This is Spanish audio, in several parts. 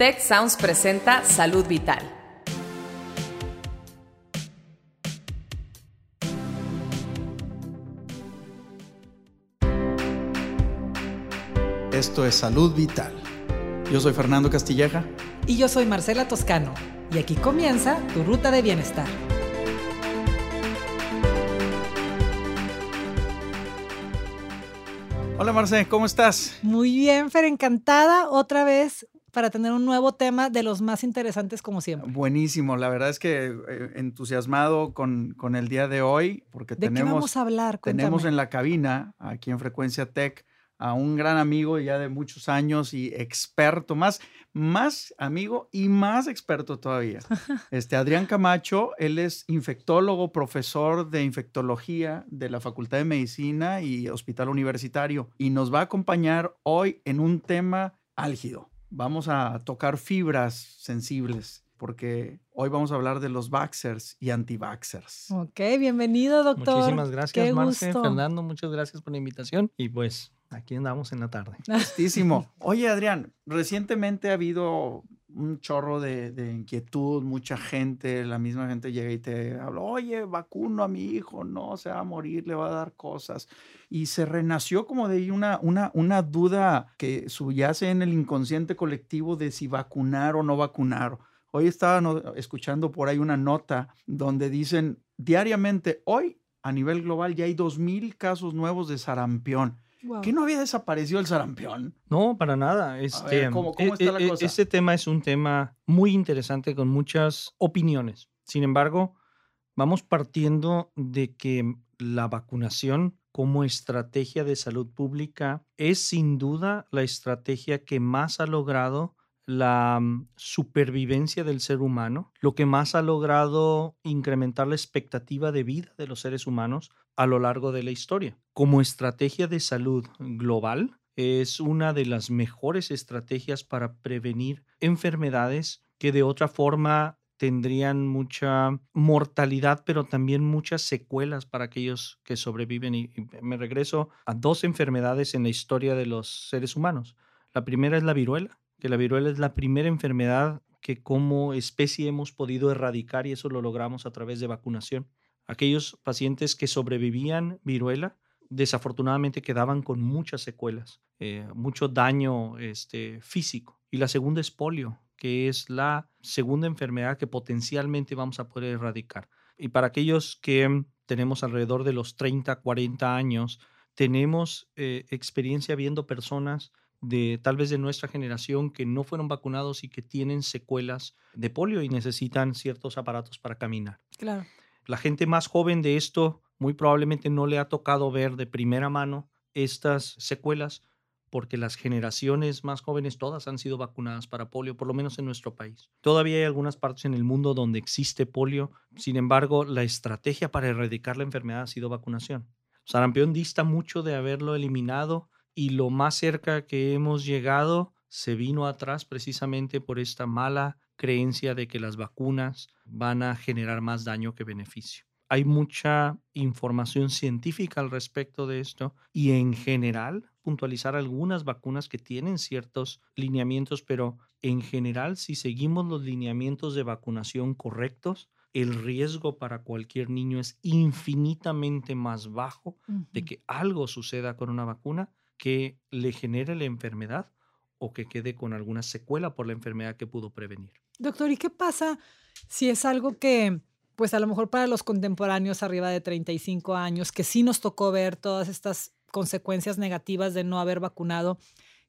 Tech Sounds presenta Salud Vital. Esto es Salud Vital. Yo soy Fernando Castilleja. Y yo soy Marcela Toscano. Y aquí comienza tu ruta de bienestar. Hola Marce, ¿cómo estás? Muy bien, Fer, encantada otra vez para tener un nuevo tema de los más interesantes como siempre. Buenísimo, la verdad es que eh, entusiasmado con, con, el día de hoy porque ¿De tenemos, qué vamos a hablar? Cuéntame. tenemos en la cabina, aquí en Frecuencia Tech, a un gran amigo ya de muchos años y experto, más, más amigo y más experto todavía. Este Adrián Camacho, él es infectólogo, profesor de infectología de la Facultad de Medicina y Hospital Universitario y nos va a acompañar hoy en un tema álgido. Vamos a tocar fibras sensibles porque hoy vamos a hablar de los vaxxers y anti-vaxxers. Ok, bienvenido, doctor. Muchísimas gracias, Qué Marce, gusto. Fernando, muchas gracias por la invitación y pues aquí andamos en la tarde. Oye, Adrián, recientemente ha habido un chorro de, inquietud, mucha gente, la misma gente llega y te habla, oye, vacuno a mi hijo, no, se va a morir, le va a dar cosas. Y se renació como de una, una, una duda que subyace en el inconsciente colectivo de si vacunar o no vacunar. Hoy estaba escuchando por ahí una nota donde dicen, diariamente, hoy a nivel global ya hay 2.000 casos nuevos de sarampión. Wow. ¿Que no había desaparecido el sarampión? No, para nada. Este, ver, ¿cómo- cómo está la cosa? Tema es un tema muy interesante con muchas opiniones. Sin embargo, vamos partiendo de que la vacunación como estrategia de salud pública es sin duda la estrategia que más ha logrado la mm, supervivencia del ser humano, lo que más ha logrado incrementar la expectativa de vida de los seres humanos a lo largo de la historia. Como estrategia de salud global, es una de las mejores estrategias para prevenir enfermedades que de otra forma tendrían mucha mortalidad, pero también muchas secuelas para aquellos que sobreviven. Y, y me regreso a dos enfermedades en la historia de los seres humanos. La primera es la viruela, que la viruela es la primera enfermedad que como especie hemos podido erradicar y eso lo logramos a través de vacunación. Aquellos pacientes que sobrevivían viruela desafortunadamente quedaban con muchas secuelas, eh, mucho daño este, físico. Y la segunda es polio, que es la segunda enfermedad que potencialmente vamos a poder erradicar. Y para aquellos que tenemos alrededor de los 30, 40 años, tenemos eh, experiencia viendo personas de tal vez de nuestra generación que no fueron vacunados y que tienen secuelas de polio y necesitan ciertos aparatos para caminar. Claro. La gente más joven de esto muy probablemente no le ha tocado ver de primera mano estas secuelas porque las generaciones más jóvenes todas han sido vacunadas para polio, por lo menos en nuestro país. Todavía hay algunas partes en el mundo donde existe polio, sin embargo, la estrategia para erradicar la enfermedad ha sido vacunación. Sarampión dista mucho de haberlo eliminado y lo más cerca que hemos llegado se vino atrás precisamente por esta mala creencia de que las vacunas van a generar más daño que beneficio. Hay mucha información científica al respecto de esto y en general puntualizar algunas vacunas que tienen ciertos lineamientos, pero en general si seguimos los lineamientos de vacunación correctos, el riesgo para cualquier niño es infinitamente más bajo de que algo suceda con una vacuna que le genere la enfermedad o que quede con alguna secuela por la enfermedad que pudo prevenir. Doctor, ¿y qué pasa si es algo que, pues a lo mejor para los contemporáneos arriba de 35 años, que sí nos tocó ver todas estas consecuencias negativas de no haber vacunado?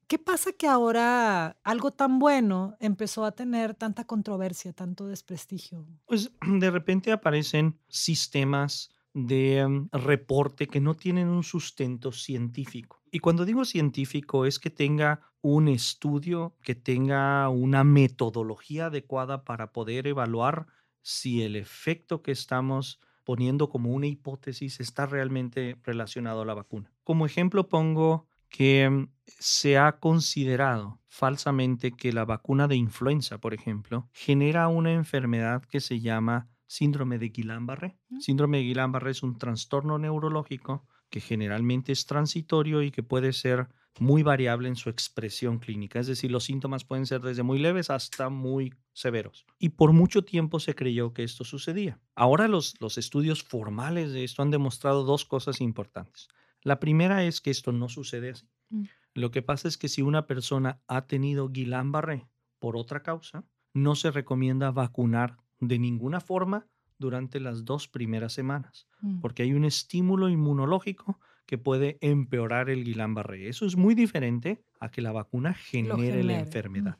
¿Qué pasa que ahora algo tan bueno empezó a tener tanta controversia, tanto desprestigio? Pues de repente aparecen sistemas de um, reporte que no tienen un sustento científico. Y cuando digo científico es que tenga un estudio, que tenga una metodología adecuada para poder evaluar si el efecto que estamos poniendo como una hipótesis está realmente relacionado a la vacuna. Como ejemplo pongo que um, se ha considerado falsamente que la vacuna de influenza, por ejemplo, genera una enfermedad que se llama síndrome de Guillain-Barré. Síndrome de Guillain-Barré es un trastorno neurológico que generalmente es transitorio y que puede ser muy variable en su expresión clínica, es decir, los síntomas pueden ser desde muy leves hasta muy severos. Y por mucho tiempo se creyó que esto sucedía. Ahora los, los estudios formales de esto han demostrado dos cosas importantes. La primera es que esto no sucede así. Mm. Lo que pasa es que si una persona ha tenido Guillain-Barré por otra causa, no se recomienda vacunar de ninguna forma durante las dos primeras semanas, Mm. porque hay un estímulo inmunológico que puede empeorar el Guillain-Barré. Eso es muy diferente a que la vacuna genere la enfermedad.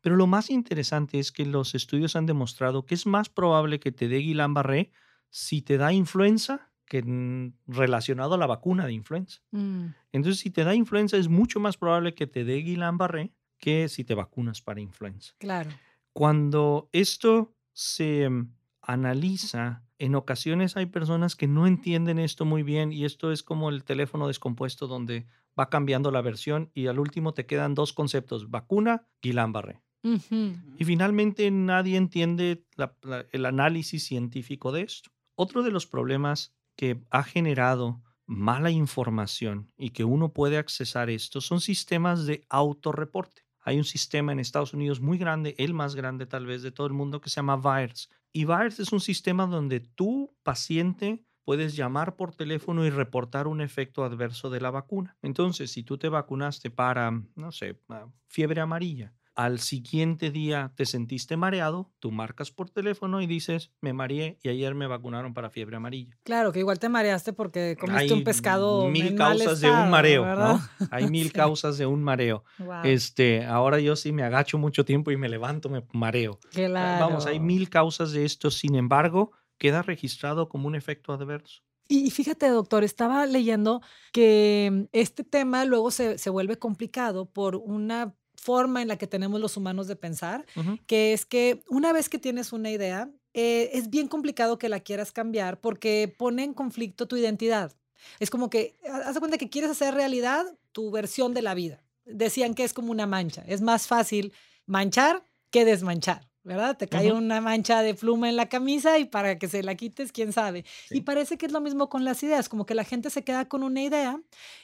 Pero lo más interesante es que los estudios han demostrado que es más probable que te dé Guillain-Barré si te da influenza que relacionado a la vacuna de influenza. Mm. Entonces, si te da influenza, es mucho más probable que te dé Guillain-Barré que si te vacunas para influenza. Claro. Cuando esto se mm, analiza, en ocasiones hay personas que no entienden esto muy bien y esto es como el teléfono descompuesto donde va cambiando la versión y al último te quedan dos conceptos, vacuna, Guillain-Barré. Ujú. Y finalmente nadie entiende la- la- el análisis científico de esto. Otro de los problemas que ha generado mala información y que uno puede accesar esto son sistemas de autorreporte. Hay un sistema en Estados Unidos muy grande, el más grande tal vez de todo el mundo, que se llama VAERS. Y VAERS es un sistema donde tú, paciente, puedes llamar por teléfono y reportar un efecto adverso de la vacuna. Entonces, si tú te vacunaste para, no sé, ah, fiebre amarilla, al siguiente día te sentiste mareado, tú marcas por teléfono y dices, me mareé y ayer me vacunaron para fiebre amarilla. Claro, que igual te mareaste porque comiste un Hay pescado. mil en mal causas de un mareo. ¿no? Hay mil Sí. causas de un mareo. Este, ahora yo sí me agacho mucho tiempo y me levanto, me mareo. Vamos, hay mil causas de esto, sin embargo, queda registrado como un efecto adverso. Y y fíjate, doctor, estaba leyendo que mm, este tema luego se, se vuelve complicado por una forma en la que tenemos los humanos de pensar, que es que una vez que tienes una idea, eh, es bien complicado que la quieras cambiar porque pone en conflicto tu identidad. Es como que, ha- haz de cuenta que quieres hacer realidad tu versión de la vida. Decían que es como una mancha. Es más fácil manchar que desmanchar, ¿verdad? Te cae una mancha de pluma en la camisa y para que se la quites, quién sabe. Y parece que es lo mismo con las ideas, como que la gente se queda con una idea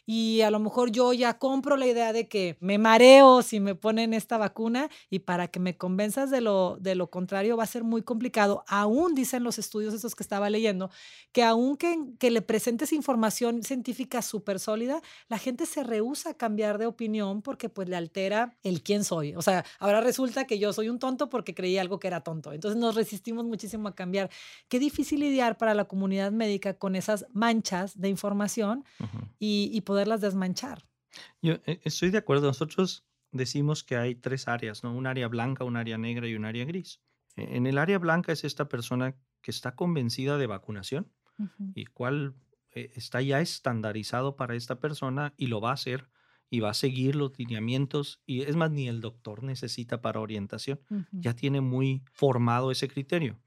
y a lo mejor yo ya compro la idea de que me mareo si me ponen esta vacuna y para que me convenzas de lo, de lo contrario va a ser muy complicado. Aún dicen los estudios estos que estaba leyendo, que aun que, que le presentes información científica súper sólida, la gente se rehúsa a cambiar de opinión porque pues le altera el quién soy. O sea, ahora resulta que yo soy un tonto porque creí algo que era tonto. Entonces nos resistimos muchísimo a cambiar. Qué difícil lidiar para la comunidad médica con esas manchas de información y, y poderlas desmanchar. Yo eh, estoy de acuerdo. Nosotros decimos que hay tres áreas, ¿no? Un área blanca, un área negra y un área gris. E- En el área blanca es esta persona que está convencida de vacunación y cuál eh, está ya estandarizado para esta persona y lo va a hacer y va a seguir los lineamientos y es más ni el doctor necesita para orientación, ya tiene muy formado ese criterio.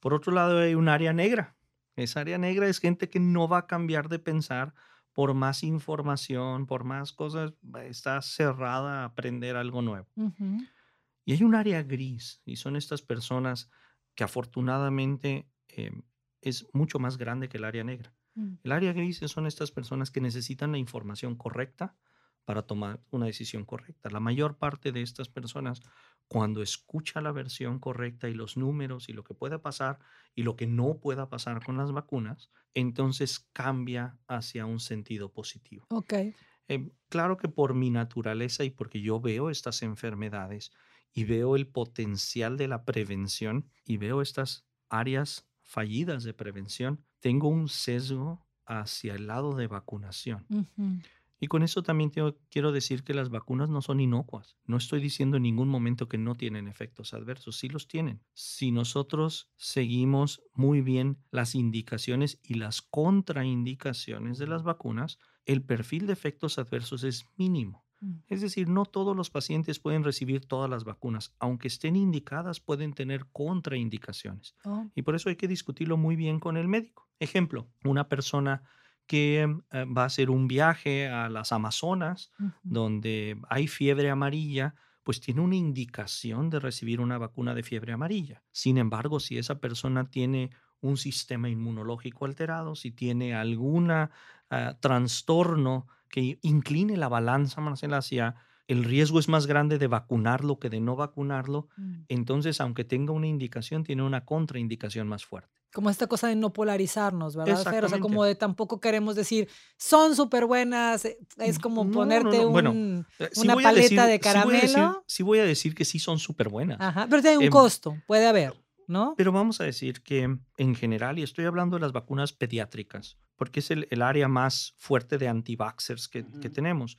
Por otro lado hay un área negra. Esa área negra es gente que no va a cambiar de pensar por más información, por más cosas, está cerrada a aprender algo nuevo. Y hay un área gris, y son estas personas que afortunadamente eh, es mucho más grande que el área negra. Mm. El área gris son estas personas que necesitan la información correcta para tomar una decisión correcta. La mayor parte de estas personas, cuando escucha la versión correcta y los números y lo que pueda pasar y lo que no pueda pasar con las vacunas, entonces cambia hacia un sentido positivo. Ok. Eh, claro que por mi naturaleza y porque yo veo estas enfermedades y veo el potencial de la prevención y veo estas áreas fallidas de prevención, tengo un sesgo hacia el lado de vacunación. Ujú. Y con eso también tengo- quiero decir que las vacunas no son inocuas. No estoy diciendo en ningún momento que no tienen efectos adversos, sí los tienen. Si nosotros seguimos muy bien las indicaciones y las contraindicaciones de las vacunas, el perfil de efectos adversos es mínimo. Mm. Es decir, no todos los pacientes pueden recibir todas las vacunas. Aunque estén indicadas, pueden tener contraindicaciones. Oh, Y por eso hay que discutirlo muy bien con el médico. Ejemplo, una persona que eh, va a hacer un viaje a las Amazonas, donde hay fiebre amarilla, pues tiene una indicación de recibir una vacuna de fiebre amarilla. Sin embargo, si esa persona tiene un sistema inmunológico alterado, si tiene algún trastorno que incline la balanza, Marcela, hacia el riesgo es más grande de vacunarlo que de no vacunarlo, Mm. entonces aunque tenga una indicación, tiene una contraindicación más fuerte. Como esta cosa de no polarizarnos, ¿verdad, Fer? O sea, como de tampoco queremos decir, son súper buenas, eh, es como No, no, ponerte no, bueno, un- Eh, sí una paleta decir- de sí voy a decir- caramelo. Sí voy a decir que sí son súper buenas. Ajá, pero tiene un Em, costo, puede haber, ¿no? Pero vamos a decir que en general, y estoy hablando de las vacunas pediátricas, porque es el, el área más fuerte de anti-vaxxers que, que Ujú. tenemos.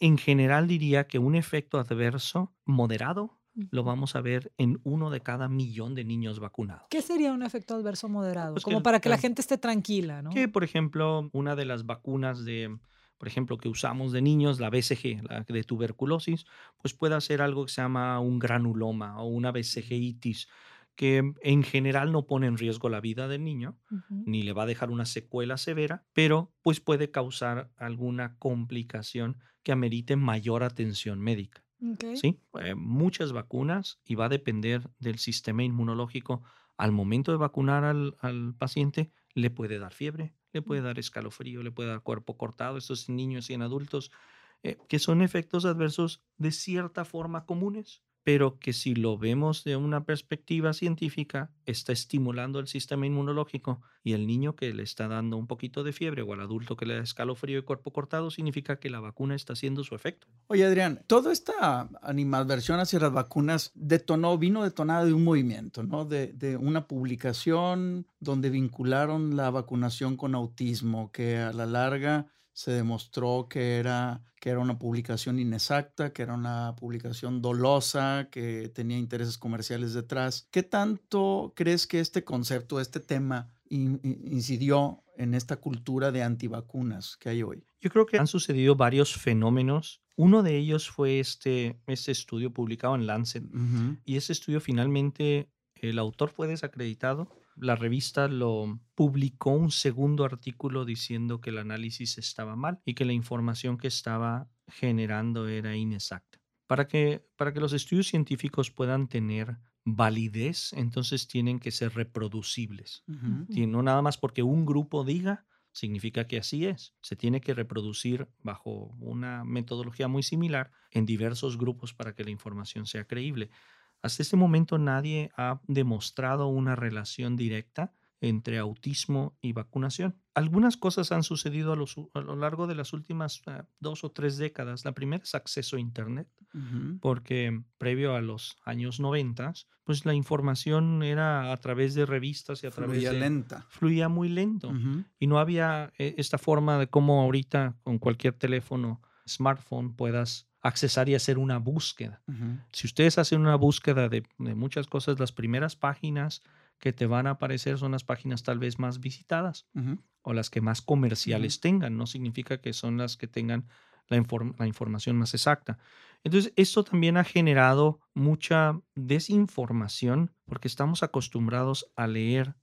En general diría que un efecto adverso moderado lo vamos a ver en uno de cada millón de niños vacunados. ¿Qué sería un efecto adverso moderado? Pues como para que la gente esté tranquila, ¿no? Que, por ejemplo, una de las vacunas de, por ejemplo, que usamos de niños, la BCG, la de tuberculosis, pues puede hacer algo que se llama un granuloma o una BCGitis, que en general no pone en riesgo la vida del niño, ni le va a dejar una secuela severa, pero pues puede causar alguna complicación que amerite mayor atención médica. ¿Sí? Eh, muchas vacunas y va a depender del sistema inmunológico. Al momento de vacunar al, al paciente, le puede dar fiebre, le puede dar escalofrío, le puede dar cuerpo cortado, estos niños y en adultos, eh, que son efectos adversos de cierta forma comunes, pero que si lo vemos de una perspectiva científica, está estimulando el sistema inmunológico y el niño que le está dando un poquito de fiebre o al adulto que le da escalofrío y cuerpo cortado, significa que la vacuna está haciendo su efecto. Oye, Adrián, toda esta animadversión hacia las vacunas detonó, vino detonada de un movimiento, ¿no? De, de una publicación donde vincularon la vacunación con autismo, que a la larga se demostró que era, que era una publicación inexacta, que era una publicación dolosa, que tenía intereses comerciales detrás. ¿Qué tanto crees que este concepto, este tema, in- in- incidió en esta cultura de antivacunas que hay hoy? Yo creo que han sucedido varios fenómenos. Uno de ellos fue este, este estudio publicado en Lancet. Y ese estudio finalmente, el autor fue desacreditado. La revista lo publicó un segundo artículo diciendo que el análisis estaba mal y que la información que estaba generando era inexacta. Para que, para que los estudios científicos puedan tener validez, entonces tienen que ser reproducibles. Y no nada más porque un grupo diga, significa que así es. Se tiene que reproducir bajo una metodología muy similar en diversos grupos para que la información sea creíble. Hasta este momento nadie ha demostrado una relación directa entre autismo y vacunación. Algunas cosas han sucedido a, los a lo largo de las últimas eh, dos o tres décadas. La primera es acceso a Internet porque previo a los años 90, pues la información era a través de revistas y a través Fluía de... lenta. Fluía muy lento y no había eh, esta forma de cómo ahorita con cualquier teléfono, smartphone, puedas accesar y hacer una búsqueda. Si ustedes hacen una búsqueda de, de muchas cosas, las primeras páginas que te van a aparecer son las páginas tal vez más visitadas o las que más comerciales tengan. No significa que son las que tengan la, inform- la información más exacta. Entonces, esto también ha generado mucha desinformación porque estamos acostumbrados a leer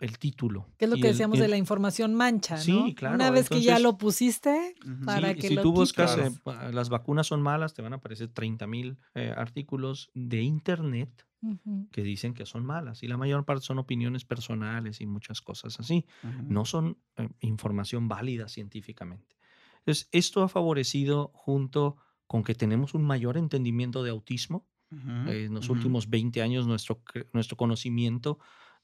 el título. Que es lo y que el- decíamos y de el- la información mancha, ¿no? Sí, claro, Una vez que ya entonces- lo pusiste, Ujú. para Sí, que si lo tú buscas eh, las vacunas son malas, te van a aparecer 30 mil artículos de internet Ujú. que dicen que son malas y la mayor parte son opiniones personales y muchas cosas así. Ujú. No son eh, información válida científicamente. Entonces, esto ha favorecido junto con que tenemos un mayor entendimiento de autismo. Eh, en los últimos 20 años nuestro, nuestro conocimiento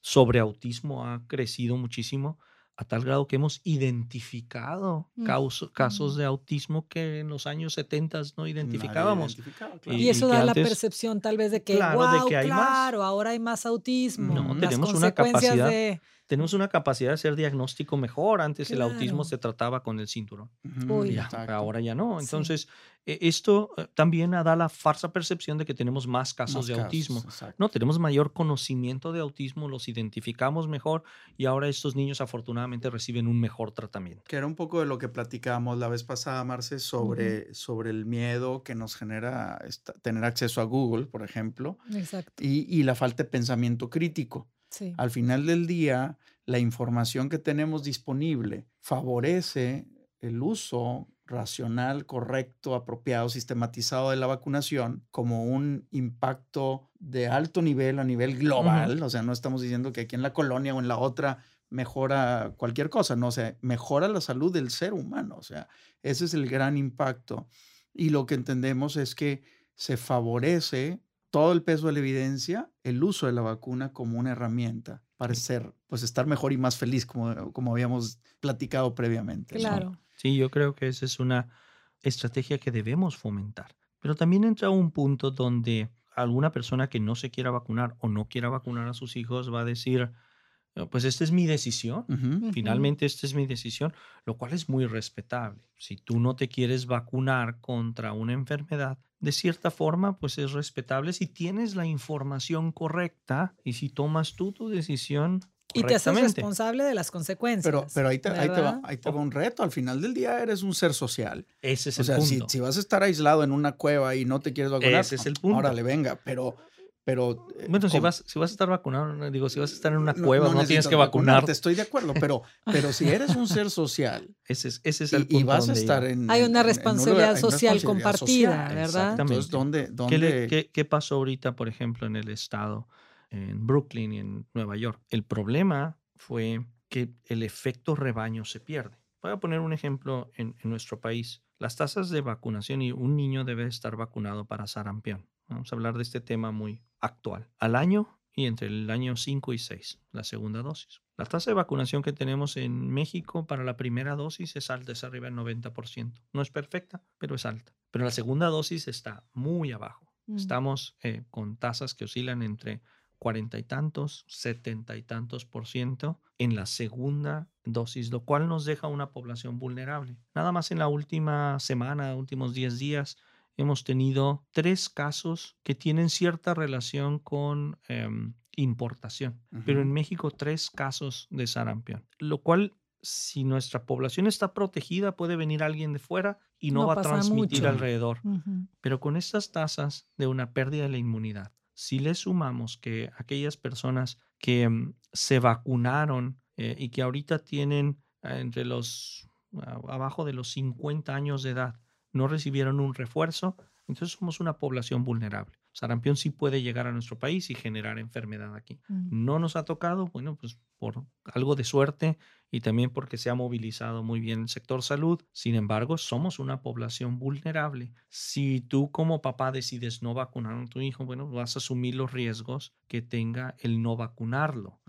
sobre autismo ha crecido muchísimo a tal grado que hemos identificado Mm, casos de autismo que en los años 70 no identificábamos. claro. Y, Y- eso y da la percepción tal vez de que, Claro, de wow, que hay más. claro, ahora hay más autismo. No, las tenemos una consecuencias capacidad de... Tenemos una capacidad de hacer diagnóstico mejor. Antes el autismo se trataba con el cinturón. Uy. Ya, ahora ya no. Sí. Entonces, eh, esto eh, también da la falsa percepción de que tenemos más casos Más de autismo. exacto. No, tenemos mayor conocimiento de autismo, los identificamos mejor y ahora estos niños afortunadamente reciben un mejor tratamiento. Que era un poco de lo que platicábamos la vez pasada, Marce, sobre, sobre el miedo que nos genera esta- tener acceso a Google, por ejemplo, Exacto, y, y la falta de pensamiento crítico. Sí. Al final del día, la información que tenemos disponible favorece el uso racional, correcto, apropiado, sistematizado de la vacunación como un impacto de alto nivel a nivel global. O sea, no estamos diciendo que aquí en la colonia o en la otra mejora cualquier cosa, no o sea, mejora la salud del ser humano, o sea, ese es el gran impacto. Y lo que entendemos es que se favorece todo el peso de la evidencia, el uso de la vacuna como una herramienta para ser, pues estar mejor y más feliz, como, como habíamos platicado previamente. Claro. Sí, yo creo que esa es una estrategia que debemos fomentar. Pero también entra un punto donde alguna persona que no se quiera vacunar o no quiera vacunar a sus hijos va a decir, pues esta es mi decisión. Finalmente, esta es mi decisión, lo cual es muy respetable. Si tú no te quieres vacunar contra una enfermedad, de cierta forma, pues es respetable si tienes la información correcta y si tomas tú tu decisión. Y te haces responsable de las consecuencias. Pero, pero ahí, te, ahí, te va, ahí te va un reto. Al final del día eres un ser social. Ese es o el sea, punto. Si, si vas a estar aislado en una cueva y no te quieres vacunar, Ese es el punto. órale, venga. Pero pero. eh, Bueno, si vas, si vas a estar vacunado, no- digo, si vas a estar en una no- cueva, no, tienes necesitas que vacunar. vacunarte, Estoy de acuerdo, pero, pero si eres un ser social Ese es, ese es el y, punto. y vas a estar en. Hay en- una en- en un responsabilidad hay una social responsabilidad compartida, social, ¿verdad? Exactamente. Entonces, ¿dónde, ¿Qué, dónde, le- qué- qué pasó ahorita, por ejemplo, en el estado, en Brooklyn y en Nueva York? El problema fue que el efecto rebaño se pierde. Voy a poner un ejemplo en, en nuestro país. Las tasas de vacunación y un niño debe estar vacunado para sarampión. Vamos a hablar de este tema muy actual. Al año y entre el año 5 y 6, la segunda dosis. La tasa de vacunación que tenemos en México para la primera dosis es alta, es arriba del 90%. No es perfecta, pero es alta. Pero la segunda dosis está muy abajo. Mm. Estamos eh, con tasas que oscilan entre 40 y tantos, 70 y tantos por ciento en la segunda dosis, lo cual nos deja una población vulnerable. Nada más en la última semana, últimos 10 días, hemos tenido tres casos que tienen cierta relación con em, importación, pero en. México tres casos de sarampión, lo cual si nuestra población está protegida puede venir alguien de fuera y no, No va a transmitir mucho. alrededor. Pero con estas tasas de una pérdida de la inmunidad, si le sumamos que aquellas personas que mm, se vacunaron eh, y que ahorita tienen eh, entre los ah, abajo de los 50 años de edad no recibieron un refuerzo, entonces somos una población vulnerable. Sarampión sí puede llegar a nuestro país y generar enfermedad aquí. Mm. No nos ha tocado, bueno, pues por algo de suerte y también porque se ha movilizado muy bien el sector salud. Sin embargo, somos una población vulnerable. Si tú como papá decides no vacunar a tu hijo, bueno, vas a asumir los riesgos que tenga el no vacunarlo.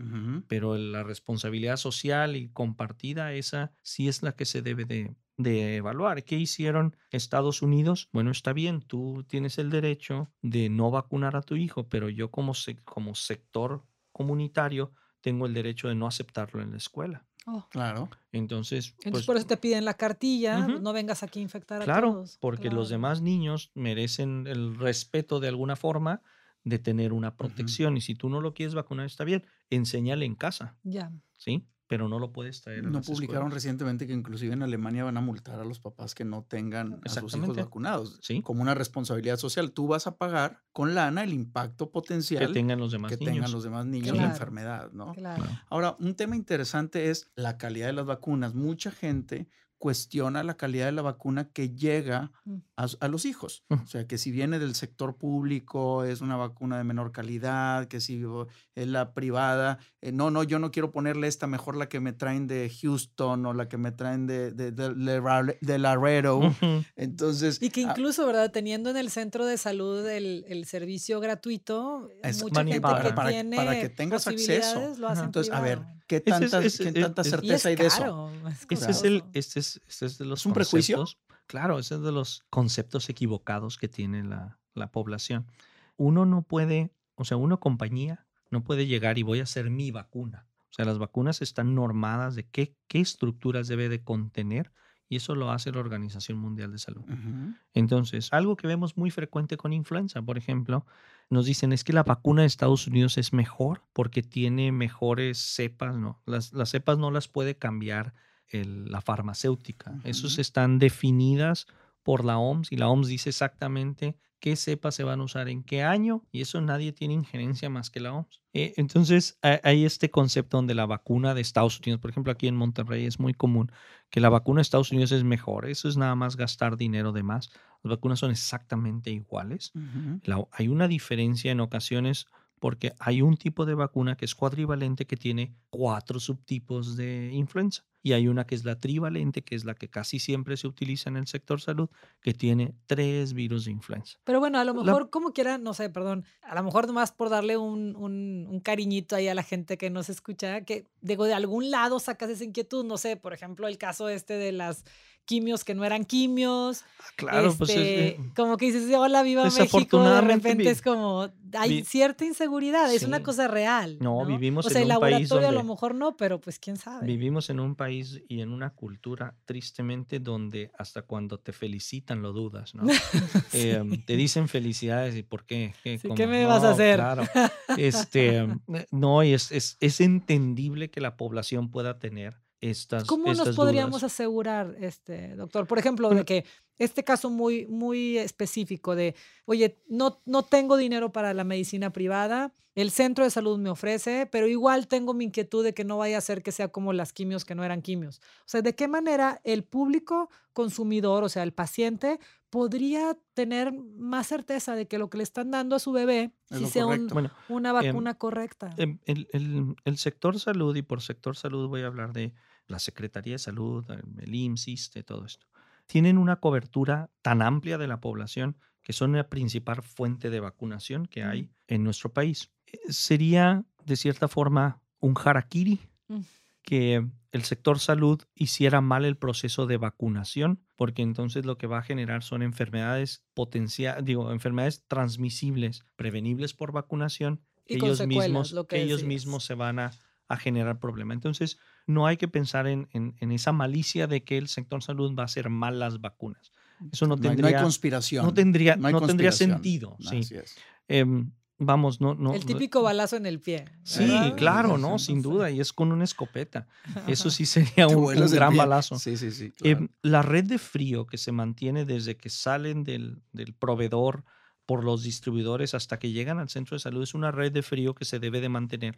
Pero la responsabilidad social y compartida, esa sí es la que se debe de, de evaluar. ¿Qué hicieron Estados Unidos? Bueno, está bien, tú tienes el derecho de no vacunar a tu hijo, pero yo como, sec- como sector comunitario tengo el derecho de no aceptarlo en la escuela. Oh. Claro. Entonces, Entonces pues, por eso te piden la cartilla, no vengas aquí a infectar a claro, todos. porque los Claro. demás niños merecen el respeto de alguna forma de tener una protección. Y si tú no lo quieres vacunar, está bien, enséñale en casa, Ya. ¿sí? Pero no lo puedes traer a No las publicaron escuelas. recientemente que inclusive en Alemania van a multar a los papás que no tengan a sus hijos vacunados. Sí. Como una responsabilidad social. Tú vas a pagar con lana el impacto que potencial tengan los demás que niños. tengan los demás niños la enfermedad, ¿no? Claro. Ahora, un tema interesante es la calidad de las vacunas. Mucha gente cuestiona la calidad de la vacuna que llega Mm. a, a los hijos. Ujú. O sea, que si viene del sector público es una vacuna de menor calidad, que si es la privada, eh, no, no, yo no quiero ponerle esta, mejor la que me traen de Houston o la que me traen de, de, de, de Rale- de Laredo. Ujú. Entonces, Y que ah, incluso, ¿verdad? Teniendo en el centro de salud el, el servicio gratuito, Es mucha gente manipulable. que Para- tiene para que tengas acceso. lo hacen entonces a ver. ¿qué es- tanta, ese- qué es- tanta es- Y certeza es hay de eso? caro, es Ese es, el, este, es, este es de los ¿Es un prejuicio? conceptos- Claro, ese es de los conceptos equivocados que tiene la, la población. Uno no puede, o sea, una compañía no puede llegar y voy a hacer mi vacuna. O sea, las vacunas están normadas de qué, qué estructuras debe de contener y eso lo hace la Organización Mundial de Salud. Entonces, algo que vemos muy frecuente con influenza, por ejemplo, nos dicen es que la vacuna de Estados Unidos es mejor porque tiene mejores cepas, no, las, las cepas no las puede cambiar el- la farmacéutica. Esas Ujú. están definidas por la OMS y la OMS dice exactamente qué cepas se van a usar en qué año y eso nadie tiene injerencia más que la OMS. Eh, entonces, ha- hay este concepto donde la vacuna de Estados Unidos, por ejemplo, aquí en Monterrey es muy común que la vacuna de Estados Unidos es mejor. Eso es nada más gastar dinero de más. Las vacunas son exactamente iguales. La- hay una diferencia en ocasiones porque hay un tipo de vacuna que es cuadrivalente que tiene cuatro subtipos de influenza y hay una que es la trivalente, que es la que casi siempre se utiliza en el sector salud, que tiene tres virus de influenza. Pero bueno, a lo mejor como quiera, no sé, perdón, a lo mejor nomás por darle un, un, un, cariñito ahí a la gente que nos escucha, que digo, de algún lado sacas esa inquietud, no sé, por ejemplo, el caso este de las quimios que no eran quimios. Ah, claro, pues es, este, eh, como que dices, hola, viva México, de repente es como, hay cierta inseguridad, es una cosa real. No, vivimos o sea, en el un país laboratorio donde a lo mejor no, pero pues quién sabe. vivimos en un país y en una cultura tristemente donde hasta cuando te felicitan lo dudas, ¿no? Eh, te dicen felicidades y por qué. ¿Qué, Sí? ¿qué me vas a No, hacer? Claro. Este, eh, no, y es, es, es entendible que la población pueda tener estas ¿Cómo nos podríamos dudas. asegurar, este, doctor? Por ejemplo, Bueno. de que este caso muy, muy específico de, oye, no, no tengo dinero para la medicina privada, el centro de salud me ofrece, pero igual tengo mi inquietud de que no vaya a ser que sea como las quimios que no eran quimios. O sea, ¿de qué manera el público consumidor, o sea, el paciente, podría tener más certeza de que lo que le están dando a su bebé sea un- correcto. Bueno, una vacuna correcta? em, el, el- el sector salud, y por sector salud voy a hablar de la Secretaría de Salud, el IMSS, ISSSTE, todo esto, tienen una cobertura tan amplia de la población que son la principal fuente de vacunación que hay Mm. en nuestro país. Eh, Sería, de cierta forma, un harakiri Mm. que el sector salud hiciera mal el proceso de vacunación, porque entonces lo que va a generar son enfermedades potencial, digo, enfermedades transmisibles, prevenibles por vacunación, Y que ellos mismos, lo que que ellos mismos se van a, a generar problema. Entonces, no hay que pensar en, en- en esa malicia de que el sector salud va a hacer mal las vacunas. Eso no No hay, no hay tendría, conspiración. no tendría, No no tendría sentido. Sí. Así es. Em, vamos, no, no. el típico balazo en el pie. Sí, ¿verdad? claro, no, sin duda, y es con una escopeta. Eso sí sería un, gran balazo. Sí, sí, sí. Eh, claro. la red de frío que se mantiene desde que salen del, del proveedor por los distribuidores hasta que llegan al centro de salud es una red de frío que se debe de mantener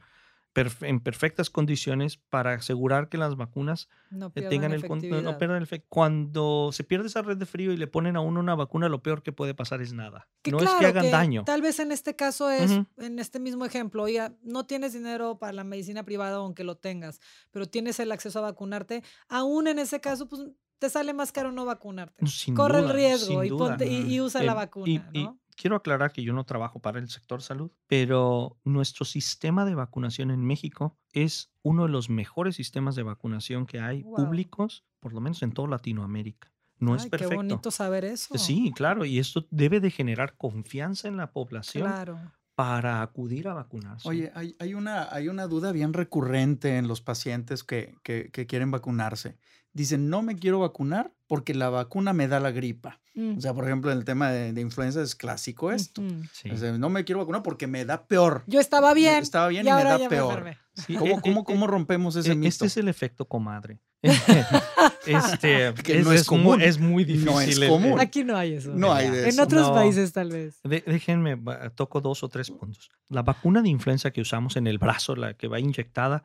perf- en perfectas condiciones para asegurar que las vacunas No eh, tengan el no- pierdan el. Cuando se pierde esa red de frío y le ponen a uno una vacuna, lo peor que puede pasar es nada. Que no es claro, que hagan que daño. Tal vez en este caso es, Ujú. en este mismo ejemplo, oiga, no tienes dinero para la medicina privada aunque lo tengas, pero tienes el acceso a vacunarte, aún en ese caso, pues te sale más caro no vacunarte. Sin Corre duda, el riesgo y, ponte- y, y usa la Em, vacuna, y ¿no? Quiero aclarar que yo no trabajo para el sector salud, pero nuestro sistema de vacunación en México es uno de los mejores sistemas de vacunación que hay públicos, por lo menos en toda Latinoamérica. No es perfecto. Qué bonito saber eso. Sí, claro, y esto debe de generar confianza en la población Claro. para acudir a vacunarse. Oye, hay, hay una, hay una duda bien recurrente en los pacientes que, que- que quieren vacunarse. Dicen, no me quiero vacunar porque la vacuna me da la gripa. Mm, O sea, por ejemplo, en el tema de, de influenza es clásico esto. ujú. Sí. O sea, no me quiero vacunar porque me da peor. Yo estaba bien. Estaba bien y y, me ahora da ya me peor. enfermé. Sí, ¿Cómo, eh, cómo, eh, cómo rompemos ese eh, mito? Este es el efecto comadre. este, Que no es muy- común. es muy difícil. No es común. Aquí no hay eso. No hay de En eso. otros No. países tal vez. De- déjenme, toco dos o tres puntos. La vacuna de influenza que usamos en el brazo, la que va inyectada,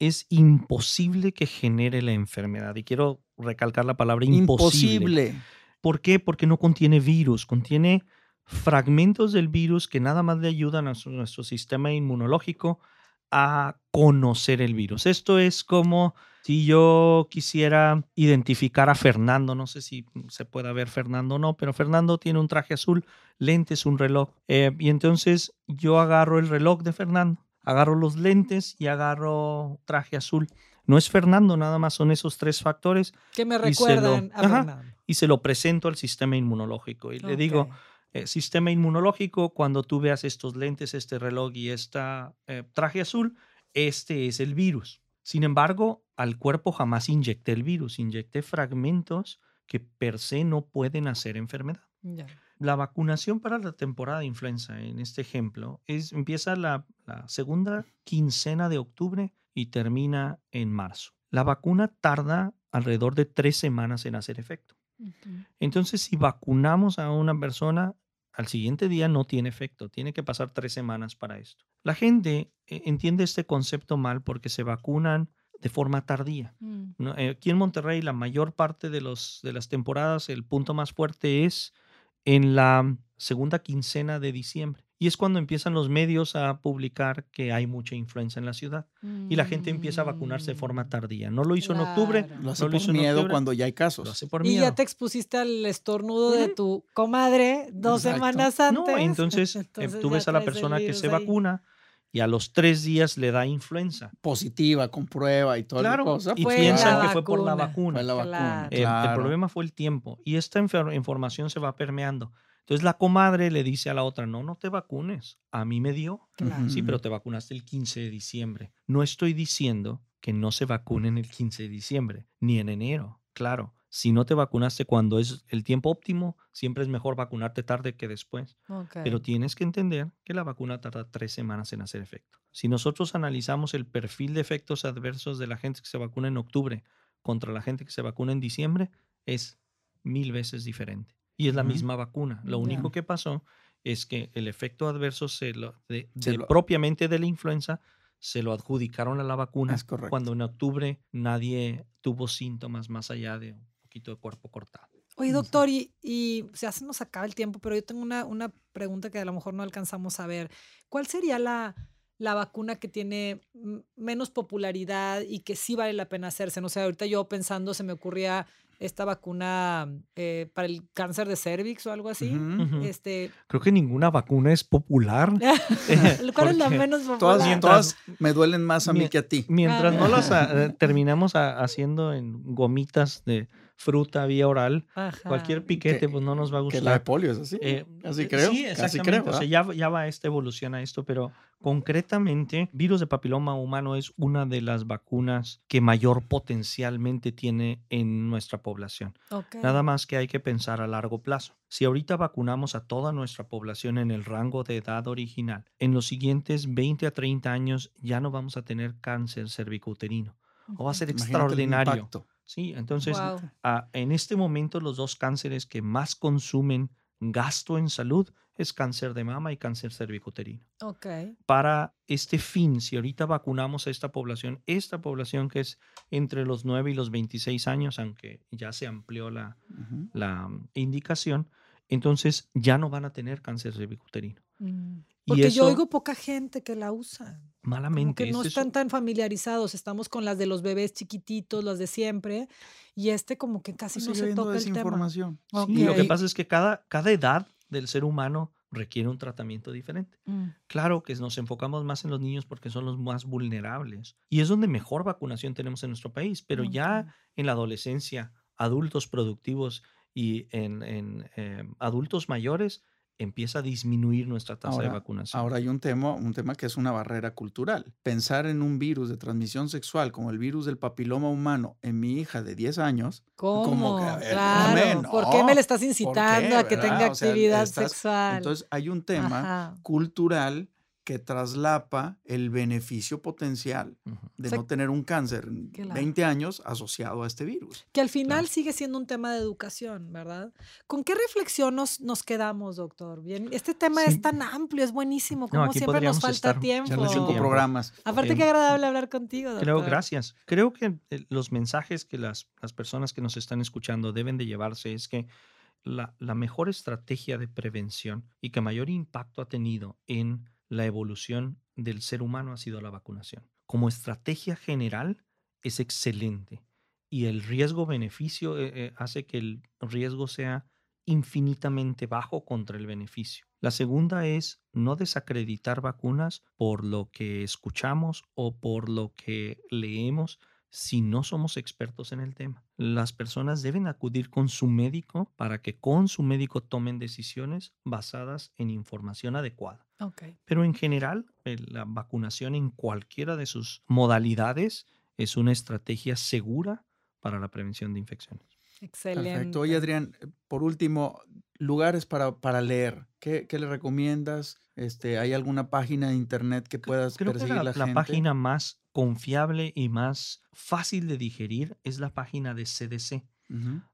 es imposible que genere la enfermedad. Y quiero recalcar la palabra imposible. Imposible. ¿Por qué? Porque no contiene virus, contiene fragmentos del virus que nada más le ayudan a su- nuestro sistema inmunológico a conocer el virus. Esto es como si yo quisiera identificar a Fernando, no sé si se pueda ver Fernando o no, pero Fernando tiene un traje azul, lentes, un reloj, eh, y entonces yo agarro el reloj de Fernando, agarro los lentes y agarro traje azul. No es Fernando, nada más son esos tres factores Que me Y se lo- recuerdan a Ajá. Fernando. y se lo presento al sistema inmunológico. Y le digo, eh, sistema inmunológico, cuando tú veas estos lentes, este reloj y este traje azul, este es el virus. Sin embargo, al cuerpo jamás inyecté el virus, inyecté fragmentos que per se no pueden hacer enfermedad. Ya. La vacunación para la temporada de influenza, en este ejemplo, es, empieza la, la segunda quincena de octubre y termina en marzo. La vacuna tarda alrededor de tres semanas en hacer efecto. Entonces, si vacunamos a una persona, al siguiente día no tiene efecto. Tiene que pasar tres semanas para esto. La gente eh, entiende este concepto mal porque se vacunan de forma tardía. Mm. Eh, Aquí en Monterrey, la mayor parte de, los, de las temporadas, el punto más fuerte es en la segunda quincena de diciembre. Y es cuando empiezan los medios a publicar que hay mucha influenza en la ciudad. Y la gente empieza a vacunarse de forma Mm, tardía. No lo hizo en octubre. Lo hace no lo por hizo en miedo octubre, cuando ya hay lo casos. hace por Y miedo. ya te expusiste al estornudo de tu comadre dos Exacto. semanas antes. No, entonces, eh, Entonces tú ves a la persona que se ahí. vacuna y a los tres días le da influenza. Positiva, con prueba y toda Claro, la cosa. y pues, piensan que fue por la vacuna. vacuna. Fue la vacuna. Claro. Eh, El claro. problema fue el tiempo. Y esta información se va permeando. Entonces la comadre le dice a la otra, no, no te vacunes. A mí me dio. Claro. Sí, pero te vacunaste el 15 de diciembre. No estoy diciendo que no se vacunen el 15 de diciembre, ni en enero. Claro, si no te vacunaste cuando es el tiempo óptimo, siempre es mejor vacunarte tarde que después. Pero tienes que entender que la vacuna tarda tres semanas en hacer efecto. Si nosotros analizamos el perfil de efectos adversos de la gente que se vacuna en octubre contra la gente que se vacuna en diciembre, es mil veces diferente. Y es la misma vacuna. Lo único que pasó es que el efecto adverso se lo, de, Se de- lo- propiamente de la influenza se lo adjudicaron a la vacuna cuando en octubre nadie tuvo síntomas más allá de poquito de cuerpo cortado. Oye, doctor, y, y ya se nos acaba el tiempo, pero yo tengo una, una pregunta que a lo mejor no alcanzamos a ver. ¿Cuál sería la, la vacuna que tiene menos popularidad y que sí vale la pena hacerse? No sé, ahorita yo pensando se me ocurría esta vacuna eh, para el cáncer de cervix o algo así. Este, Creo que ninguna vacuna es popular. ¿Cuál es la menos popular? Todas, Mientras- todas me duelen más a mí que a ti. Mientras no Ah. las ah, terminamos a- haciendo en gomitas de fruta vía oral, Ajá. cualquier piquete Que- pues no nos va a Que la de gustar. polio es así. Eh, Casi eh, creo. Sí, exactamente. creo. o sea, ya, ya va esta evolución a esto, pero concretamente, virus de papiloma humano es una de las vacunas que mayor potencialmente tiene en nuestra población. Ok. Nada más que hay que pensar a largo plazo. Si ahorita vacunamos a toda nuestra población en el rango de edad original, en los siguientes 20 a 30 años ya no vamos a tener cáncer cervicouterino. O va a ser Imagínate el extraordinario. Sí, entonces ah, en este momento los dos cánceres que más consumen gasto en salud es cáncer de mama y cáncer cervicouterino. Ok. Para este fin, si ahorita vacunamos a esta población, esta población que es entre los 9 y los 26 años, aunque ya se amplió la, mm, indicación, entonces ya no van a tener cáncer cervicouterino. Mm. Porque yo oigo poca gente que la usa. Malamente. que no están tan familiarizados. Estamos con las de los bebés chiquititos, las de siempre. Y este como que casi no Sigue se toca el tema. desinformación. Sí, lo que pasa es que cada, cada edad del ser humano requiere un tratamiento diferente. Mm. Claro que nos enfocamos más en los niños porque son los más vulnerables y es donde mejor vacunación tenemos en nuestro país, pero ya en la adolescencia, adultos productivos y en, en, eh, adultos mayores empieza a disminuir nuestra tasa de vacunación. Ahora hay un tema, un tema que es una barrera cultural. Pensar en un virus de transmisión sexual como el virus del papiloma humano en mi hija de 10 años, ¿Cómo? como que, claro. ¿Por qué me le estás ¿por qué, incitando a que verdad? tenga O sea, actividad estás- sexual? entonces hay un tema Ajá. cultural que traslapa el beneficio potencial de O sea, no tener un cáncer en claro. 20 años asociado a este virus. Que al final Claro. sigue siendo un tema de educación, ¿verdad? ¿Con qué reflexión nos, nos quedamos, doctor? Bien, este tema Sí. es tan amplio, es buenísimo, como siempre nos falta estar tiempo. Cinco programas. Aparte, Em, qué agradable hablar contigo, doctor. Creo, gracias. Creo que eh, los mensajes que las, las personas que nos están escuchando deben de llevarse es que la, la mejor estrategia de prevención y que mayor impacto ha tenido en la evolución del ser humano ha sido la vacunación. Como estrategia general es excelente y el riesgo-beneficio eh, eh, hace que el riesgo sea infinitamente bajo contra el beneficio. La segunda es no desacreditar vacunas por lo que escuchamos o por lo que leemos si no somos expertos en el tema. Las personas deben acudir con su médico para que con su médico tomen decisiones basadas en información adecuada. Pero en general, eh, la vacunación en cualquiera de sus modalidades es una estrategia segura para la prevención de infecciones. Excelente. Perfecto. Oye, Adrián, eh, por último, lugares para, para leer. ¿Qué, qué le recomiendas? Este, ¿Hay alguna página de internet que puedas Creo que perseguir la, la, la gente? página más confiable y más fácil de digerir es la página de CDC.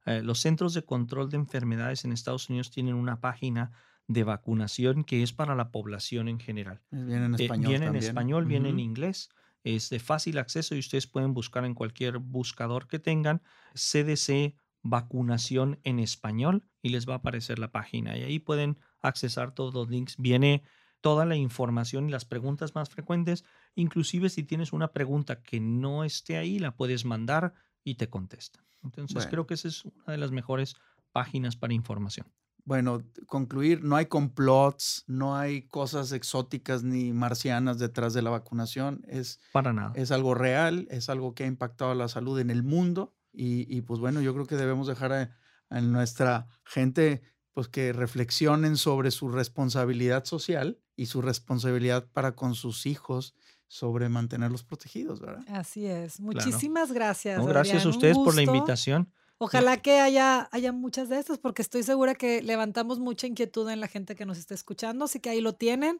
Eh, los Centros de Control de Enfermedades en Estados Unidos tienen una página de vacunación que es para la población en general. Viene en Eh, español viene en español, viene en inglés, es de fácil acceso y ustedes pueden buscar en cualquier buscador que tengan CDC vacunación en español y les va a aparecer la página y ahí pueden accesar todos los links. Viene toda la información y las preguntas más frecuentes. Inclusive si tienes una pregunta que no esté ahí, la puedes mandar y te contesta. Entonces Bueno. creo que esa es una de las mejores páginas para información. Bueno, concluir, no hay complots, no hay cosas exóticas ni marcianas detrás de la vacunación. Es, Para nada. es algo real, es algo que ha impactado a la salud en el mundo. Y, y, pues bueno, yo creo que debemos dejar a, a nuestra gente pues que reflexionen sobre su responsabilidad social y su responsabilidad para con sus hijos sobre mantenerlos protegidos, ¿verdad? Así es. Muchísimas gracias. No, gracias Adrián, a ustedes por la invitación. Ojalá que haya, haya muchas de estas, porque estoy segura que levantamos mucha inquietud en la gente que nos está escuchando, así que ahí lo tienen.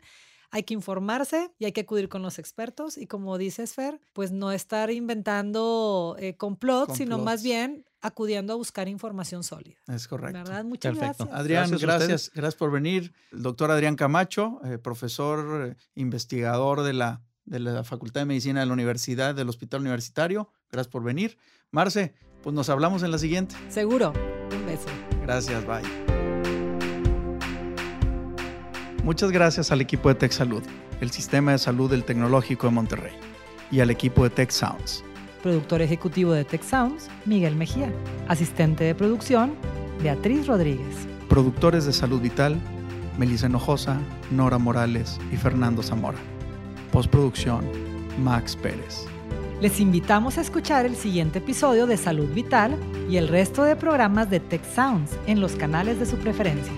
Hay que informarse y hay que acudir con los expertos. Y como dices, Fer, pues no estar inventando eh, complots, sino más bien acudiendo a buscar información sólida. Es correcto. ¿Verdad? Muchas Perfecto. gracias. Adrián, Gracias gracias, por venir. El doctor Adrián Camacho, eh, profesor eh, investigador de la, de la Facultad de Medicina de la Universidad, del Hospital Universitario. Gracias por venir. Marce, pues nos hablamos en la siguiente. Seguro. Un beso. Gracias, bye. Muchas gracias al equipo de Tech Salud, el sistema de salud del Tecnológico de Monterrey, y al equipo de Tech Sounds. Productor ejecutivo de Tech Sounds, Miguel Mejía. Asistente de producción, Beatriz Rodríguez. Productores de Salud Vital, Melissa Hinojosa, Nora Morales y Fernando Zamora. Postproducción, Max Pérez. Les invitamos a escuchar el siguiente episodio de Salud Vital y el resto de programas de Tech Sounds en los canales de su preferencia.